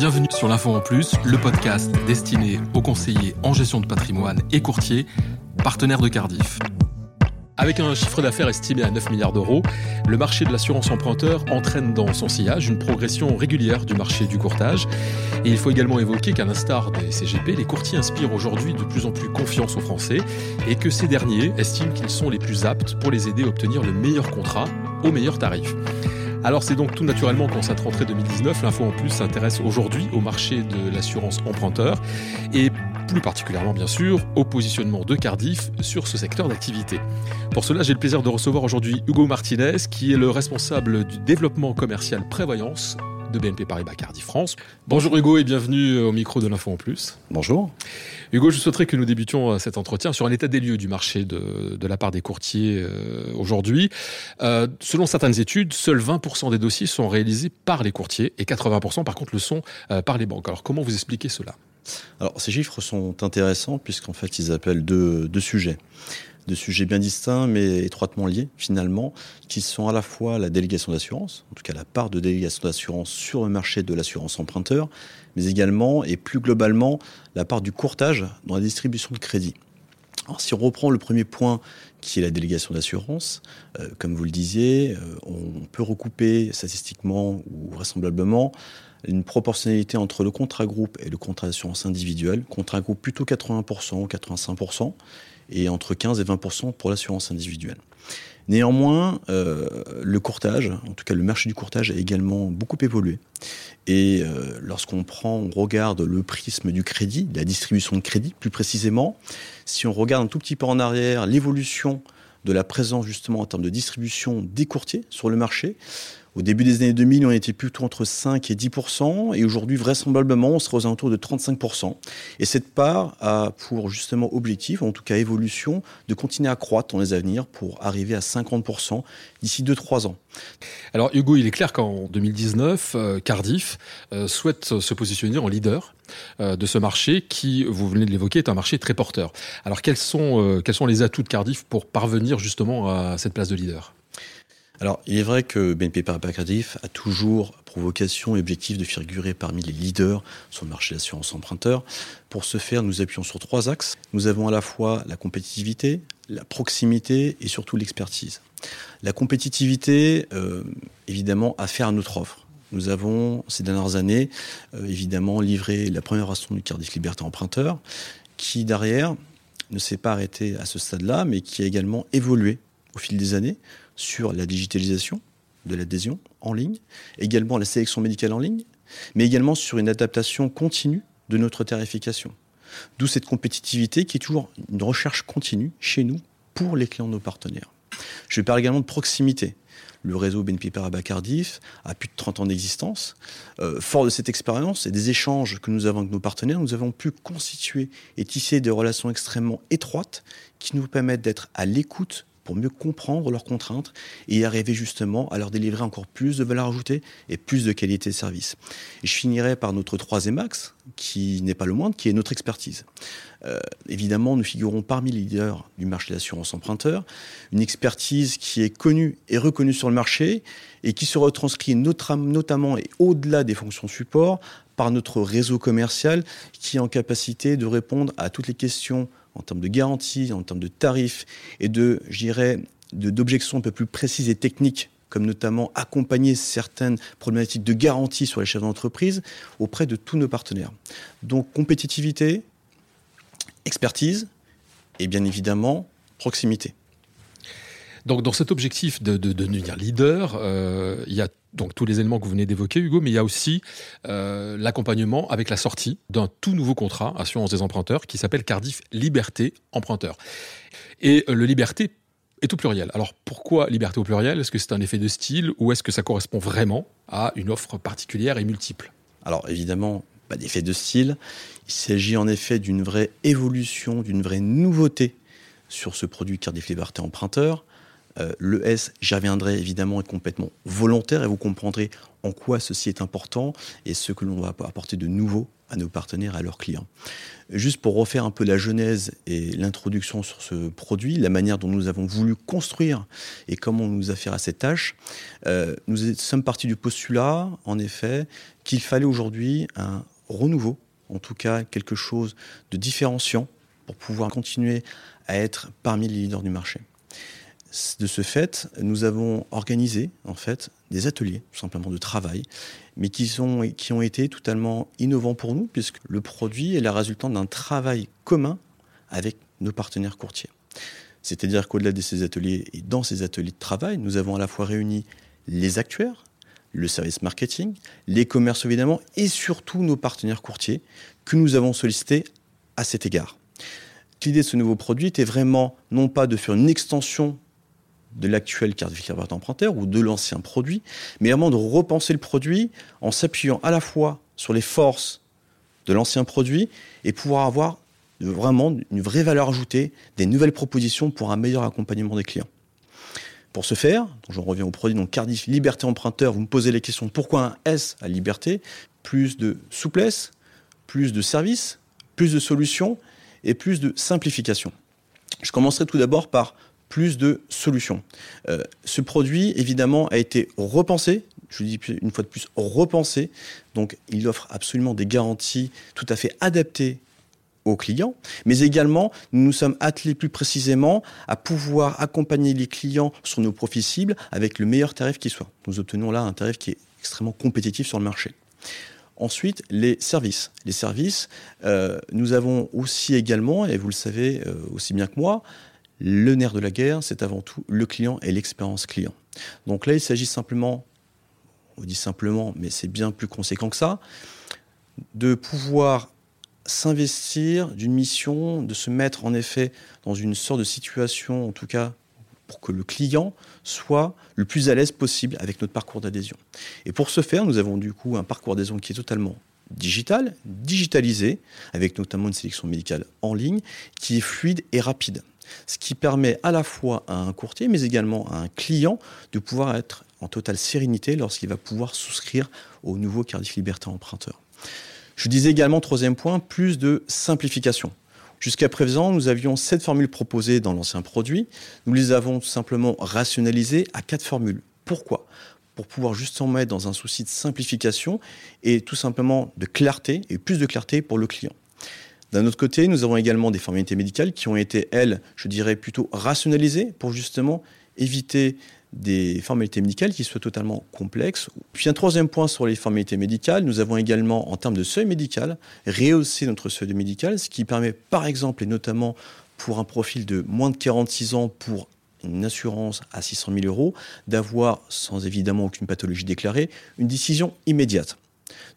Bienvenue sur l'Info en Plus, le podcast destiné aux conseillers en gestion de patrimoine et courtiers, partenaires de Cardiff. Avec un chiffre d'affaires estimé à 9 milliards d'euros, le marché de l'assurance emprunteur entraîne dans son sillage une progression régulière du marché du courtage. Et il faut également évoquer qu'à l'instar des CGP, les courtiers inspirent aujourd'hui de plus en plus confiance aux Français et que ces derniers estiment qu'ils sont les plus aptes pour les aider à obtenir le meilleur contrat au meilleur tarif. Alors c'est donc tout naturellement qu'en cette rentrée 2019, l'info en plus s'intéresse aujourd'hui au marché de l'assurance emprunteur et plus particulièrement bien sûr au positionnement de Cardiff sur ce secteur d'activité. Pour cela, j'ai le plaisir de recevoir aujourd'hui Hugo Martinez qui est le responsable du développement commercial prévoyance de BNP Paribas Cardiff France. Bonjour Hugo et bienvenue au micro de l'Info en Plus. Bonjour. Hugo, je souhaiterais que nous débutions euh, cet entretien sur un état des lieux du marché de, de la part des courtiers euh, aujourd'hui. Euh, selon certaines études, seuls 20% des dossiers sont réalisés par les courtiers et 80% par contre le sont euh, par les banques. Alors comment vous expliquez cela? Alors ces chiffres sont intéressants puisqu'en fait ils appellent deux, deux sujets de sujets bien distincts mais étroitement liés finalement, qui sont à la fois la délégation d'assurance, en tout cas la part de délégation d'assurance sur le marché de l'assurance emprunteur, mais également et plus globalement la part du courtage dans la distribution de crédit. Alors, si on reprend le premier point qui est la délégation d'assurance, euh, comme vous le disiez, euh, on peut recouper statistiquement ou vraisemblablement une proportionnalité entre le contrat groupe et le contrat d'assurance individuelle. Contrat groupe plutôt 80%, 85%, et entre 15 et 20% pour l'assurance individuelle. Néanmoins, euh, le courtage, en tout cas le marché du courtage, a également beaucoup évolué. Et euh, lorsqu'on prend, on regarde le prisme du crédit, la distribution de crédit plus précisément, si on regarde un tout petit peu en arrière l'évolution de la présence justement en termes de distribution des courtiers sur le marché, au début des années 2000, on était plutôt entre 5 et 10 et aujourd'hui, vraisemblablement, on sera aux alentours de 35% Et cette part a pour justement objectif, en tout cas évolution, de continuer à croître dans les avenirs pour arriver à 50% d'ici 2-3 ans. Alors Hugo, il est clair qu'en 2019, euh, Cardiff euh, souhaite se positionner en leader euh, de ce marché qui, vous venez de l'évoquer, est un marché très porteur. Alors quels sont, quels sont les atouts de Cardiff pour parvenir justement à cette place de leader? Alors, il est vrai que BNP Paribas Cardiff a toujours pour vocation et objectif de figurer parmi les leaders sur le marché de l'assurance emprunteur. Pour ce faire, nous appuyons sur trois axes. Nous avons à la fois la compétitivité, la proximité et surtout l'expertise. La compétitivité, euh, évidemment, à faire à notre offre. Nous avons, ces dernières années, euh, évidemment, livré la première version du Cardiff Liberté Emprunteur, qui, derrière, ne s'est pas arrêté à ce stade-là, mais qui a également évolué au fil des années sur la digitalisation de l'adhésion en ligne, également la sélection médicale en ligne, mais également sur une adaptation continue de notre tarification. D'où cette compétitivité qui est toujours une recherche continue chez nous pour les clients de nos partenaires. Je parle également de proximité. Le réseau BNP Paribas Cardiff a plus de 30 ans d'existence. Euh, fort de cette expérience et des échanges que nous avons avec nos partenaires, nous avons pu constituer et tisser des relations extrêmement étroites qui nous permettent d'être à l'écoute pour mieux comprendre leurs contraintes et arriver justement à leur délivrer encore plus de valeur ajoutée et plus de qualité de service. Je finirai par notre troisième axe, qui n'est pas le moindre, qui est notre expertise. Euh, évidemment, nous figurons parmi les leaders du marché de l'assurance emprunteur, une expertise qui est connue et reconnue sur le marché et qui se retranscrit notamment et au-delà des fonctions support par notre réseau commercial qui est en capacité de répondre à toutes les questions en termes de garantie, en termes de tarifs et de, j'irais, d'objections un peu plus précises et techniques comme notamment accompagner certaines problématiques de garantie sur les chefs d'entreprise auprès de tous nos partenaires. Donc compétitivité, expertise et bien évidemment proximité. Donc, dans cet objectif de, de, de devenir leader, euh, il y a donc tous les éléments que vous venez d'évoquer, Hugo, mais il y a aussi euh, l'accompagnement avec la sortie d'un tout nouveau contrat assurance des emprunteurs qui s'appelle Cardiff Liberté Emprunteur. Et euh, le Liberté est au pluriel. Alors pourquoi liberté au pluriel? Est-ce que c'est un effet de style ou est-ce que ça correspond vraiment à une offre particulière et multiple? Alors évidemment, pas d'effet de style. Il s'agit en effet d'une vraie évolution, d'une vraie nouveauté sur ce produit Cardiff Liberté Emprunteur. Euh, le S, j'y reviendrai évidemment, est complètement volontaire et vous comprendrez en quoi ceci est important et ce que l'on va apporter de nouveau à nos partenaires, à leurs clients. Juste pour refaire un peu la genèse et l'introduction sur ce produit, la manière dont nous avons voulu construire et comment on nous a fait à cette tâche, euh, nous sommes partis du postulat, en effet, qu'il fallait aujourd'hui un renouveau, en tout cas quelque chose de différenciant pour pouvoir continuer à être parmi les leaders du marché. De ce fait, nous avons organisé en fait des ateliers, tout simplement de travail, mais qui, sont, qui ont été totalement innovants pour nous, puisque le produit est la résultante d'un travail commun avec nos partenaires courtiers. C'est-à-dire qu'au-delà de ces ateliers et dans ces ateliers de travail, nous avons à la fois réuni les actuaires, le service marketing, les commerces évidemment, et surtout nos partenaires courtiers que nous avons sollicités à cet égard. L'idée de ce nouveau produit était vraiment non pas de faire une extension de l'actuel carte carte emprunteur ou de l'ancien produit, mais vraiment de repenser le produit en s'appuyant à la fois sur les forces de l'ancien produit et pouvoir avoir vraiment une vraie valeur ajoutée, des nouvelles propositions pour un meilleur accompagnement des clients. Pour ce faire, donc j'en reviens au produit, donc Cardiff Liberté Emprunteur, vous me posez les questions pourquoi un S à Liberté? Plus de souplesse, plus de services, plus de solutions et plus de simplification. Je commencerai tout d'abord par plus de solutions. Euh, ce produit, évidemment, a été repensé, je dis une fois de plus, repensé. Donc, il offre absolument des garanties tout à fait adaptées aux clients, mais également nous nous sommes attelés plus précisément à pouvoir accompagner les clients sur nos profils cibles avec le meilleur tarif qui soit. Nous obtenons là un tarif qui est extrêmement compétitif sur le marché. Ensuite, les services. Les services, euh, nous avons aussi également, et vous le savez euh, aussi bien que moi, le nerf de la guerre, c'est avant tout le client et l'expérience client. Donc là, il s'agit simplement, on dit simplement, mais c'est bien plus conséquent que ça, de pouvoir s'investir d'une mission, de se mettre en effet dans une sorte de situation, en tout cas pour que le client soit le plus à l'aise possible avec notre parcours d'adhésion. Et pour ce faire, nous avons du coup un parcours d'adhésion qui est totalement digital, digitalisé, avec notamment une sélection médicale en ligne, qui est fluide et rapide ce qui permet à la fois à un courtier, mais également à un client de pouvoir être en totale sérénité lorsqu'il va pouvoir souscrire au nouveau Cardiff Liberté Emprunteur. Je disais également, troisième point, plus de simplification. Jusqu'à présent, nous avions sept formules proposées dans l'ancien produit. Nous les avons tout simplement rationalisées à quatre formules. Pourquoi? Pour pouvoir justement mettre dans un souci de simplification et tout simplement de clarté, et plus de clarté pour le client. D'un autre côté, nous avons également des formalités médicales qui ont été, elles, je dirais plutôt rationalisées pour justement éviter des formalités médicales qui soient totalement complexes. Puis un troisième point sur les formalités médicales, nous avons également en termes de seuil médical rehaussé notre seuil médical, ce qui permet par exemple et notamment pour un profil de moins de 46 ans pour une assurance à 600 000 euros, d'avoir, sans évidemment aucune pathologie déclarée, une décision immédiate.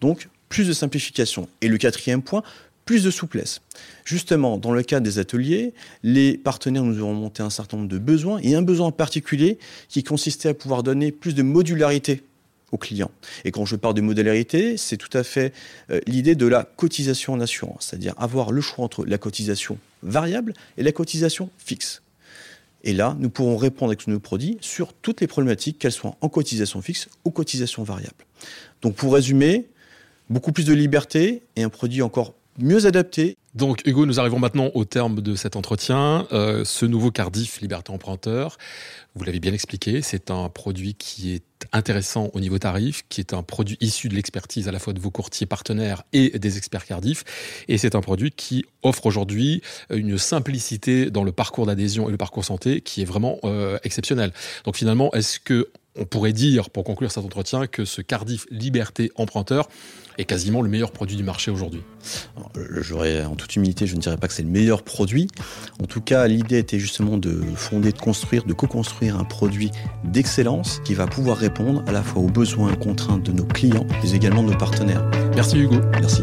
Donc, plus de simplification. Et le quatrième point, plus de souplesse. Justement, dans le cadre des ateliers, les partenaires nous ont monté un certain nombre de besoins et un besoin en particulier qui consistait à pouvoir donner plus de modularité aux clients. Et quand je parle de modularité, c'est tout à fait euh, l'idée de la cotisation en assurance, c'est-à-dire avoir le choix entre la cotisation variable et la cotisation fixe. Et là, nous pourrons répondre avec nos produits sur toutes les problématiques, qu'elles soient en cotisation fixe ou cotisation variable. Donc pour résumer, beaucoup plus de liberté et un produit encore mieux adapté. Donc Hugo, nous arrivons maintenant au terme de cet entretien. Euh, ce nouveau Cardiff Liberté Emprunteur, vous l'avez bien expliqué, c'est un produit qui est intéressant au niveau tarif, qui est un produit issu de l'expertise à la fois de vos courtiers partenaires et des experts Cardiff. Et c'est un produit qui offre aujourd'hui une simplicité dans le parcours d'adhésion et le parcours santé qui est vraiment euh, exceptionnel. Donc finalement, est-ce que on pourrait dire, pour conclure cet entretien, que ce Cardiff Liberté Emprunteur est quasiment le meilleur produit du marché aujourd'hui en toute humilité, je ne dirais pas que c'est le meilleur produit. En tout cas, l'idée était justement de fonder, de construire, de co-construire un produit d'excellence qui va pouvoir répondre à la fois aux besoins et contraintes de nos clients, mais également de nos partenaires. Merci Hugo. Merci.